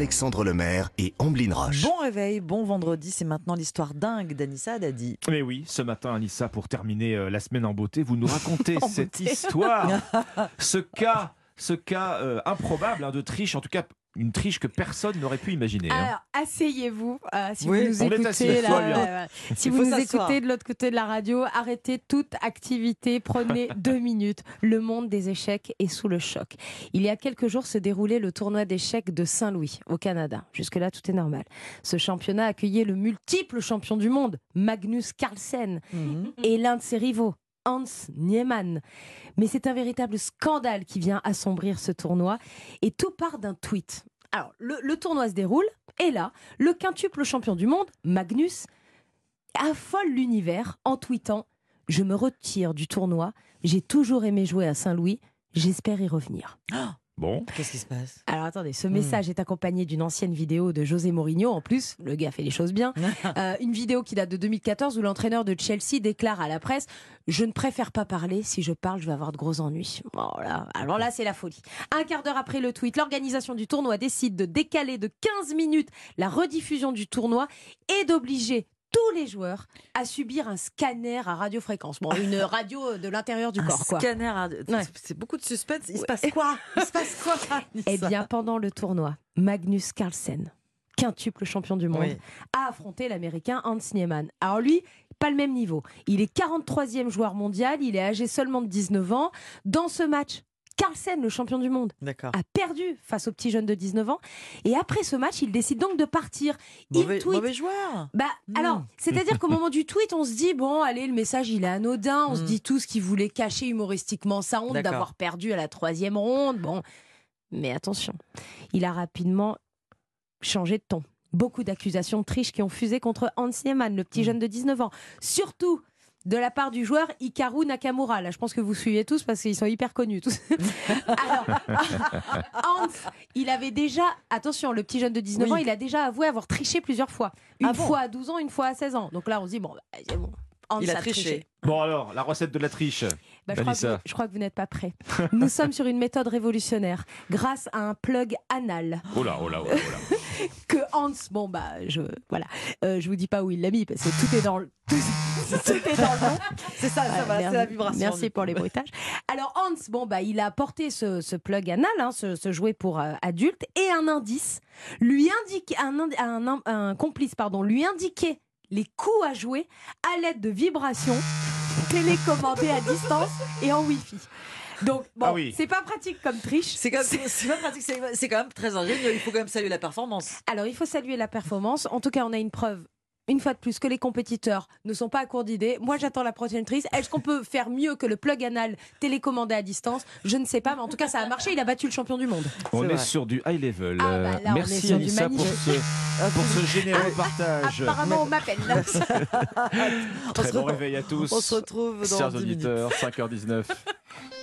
Alexandre Lemaire et Amblin Roche. Bon réveil, bon vendredi, c'est maintenant l'histoire dingue d'Anissa Dadi. Mais oui, ce matin, Anissa, pour terminer euh, la semaine en beauté, vous nous racontez cette beauté. histoire, ce cas, ce cas euh, improbable hein, de triche, en tout cas une triche que personne n'aurait pu imaginer. hein. Alors, asseyez-vous. euh, si Oui, vous nous assis, écoutez, là, ouais. si Il vous nous écoutez de l'autre côté de la radio, arrêtez toute activité, prenez deux minutes. Le monde des échecs est sous le choc. Il y a quelques jours se déroulait le tournoi d'échecs de Saint-Louis, au Canada. Jusque-là, tout est normal. Ce championnat accueillait le multiple champion du monde, Magnus Carlsen, Mhm. et l'un de ses rivaux, Hans Niemann. Mais c'est un véritable scandale qui vient assombrir ce tournoi. Et tout part d'un tweet. Alors, le, le tournoi se déroule, et là, le quintuple champion du monde, Magnus, affole l'univers en tweetant Je me retire du tournoi, j'ai toujours aimé jouer à Saint-Louis, j'espère y revenir. Bon, Qu'est-ce qui se passe Alors attendez, ce message est accompagné d'une ancienne vidéo de José Mourinho. En plus, le gars fait les choses bien. Euh, une vidéo qui date de 2014 où l'entraîneur de Chelsea déclare à la presse Je ne préfère pas parler. Si je parle, je vais avoir de gros ennuis. Voilà. Alors là, c'est la folie. Un quart d'heure après le tweet, l'organisation du tournoi décide de décaler de 15 minutes la rediffusion du tournoi et d'obliger tous les joueurs à subir un scanner à radiofréquence. Bon, une radio de l'intérieur du Un corps, quoi. scanner, à- Ouais. c'est beaucoup de suspense. Il se passe quoi Il se passe quoi Eh bien, pendant le tournoi, Magnus Carlsen, quintuple champion du monde, Oui. a affronté l'américain Hans Niemann. Alors lui, pas le même niveau. Il est 43e joueur mondial, il est âgé seulement de 19 ans. Dans ce match, Carlsen, le champion du monde, a perdu face au petit jeune de 19 ans. Et après ce match, il décide donc de partir. Il Mauvais, tweet. mauvais joueur. Bah, Mm. alors, c'est-à-dire qu'au moment du tweet, on se dit, bon, allez, le message, il est anodin. On se Mm. dit tout ce qu'il voulait cacher humoristiquement sa honte d'avoir perdu à la troisième ronde. Bon, mais attention, il a rapidement changé de ton. Beaucoup d'accusations de triche qui ont fusé contre Hans Niemann, le petit Mm. jeune de 19 ans. Surtout de la part du joueur Hikaru Nakamura. Là, je pense que vous suivez tous parce qu'ils sont hyper connus tous. Alors, Hans, il avait déjà, attention, le petit jeune de 19 Oui. ans, il a déjà avoué avoir triché plusieurs fois. Une Ah bon fois à 12 ans, une fois à 16 ans. Donc là, on se dit, bon, bah, c'est bon. Hans Il a triché. bon alors, la recette de la triche. Bah, je, crois que, vous- je crois que vous n'êtes pas prêts. Nous sommes sur une méthode révolutionnaire grâce à un plug anal Oh là, oh là, oh là, oh là. que Hans, bon bah je voilà, Euh, je vous dis pas où il l'a mis parce que tout est dans le tout, tout est dans le nom. C'est ça, ça va, c'est merci- la vibration. Merci pour les bruitages. Alors Hans, bon bah il a porté ce, ce plug anal, hein, ce, ce jouet pour euh, adultes, et un indice lui indique un, ind- un, un- un complice pardon lui indiquait les coups à jouer à l'aide de vibrations télécommandées à distance et en Wi-Fi. Donc bon, Ah oui. c'est pas pratique comme triche. C'est quand, quand même très ingénieux. Il faut quand même saluer la performance. Alors, il faut saluer la performance. En tout cas, on a une preuve. Une fois de plus, que les compétiteurs ne sont pas à court d'idées. Moi, j'attends la prochaine triche. Est-ce qu'on peut faire mieux que le plug anal télécommandé à distance? Je ne sais pas, mais en tout cas, ça a marché. Il a battu le champion du monde. On est sur du high level. Ah, bah Euh, là, on Merci Anissa pour ce, pour ce généreux partage. Apparemment, on m'appelle. là. On Très se bon réveil à tous. On se retrouve dans Chers 10 minutes. auditeurs, 5h19.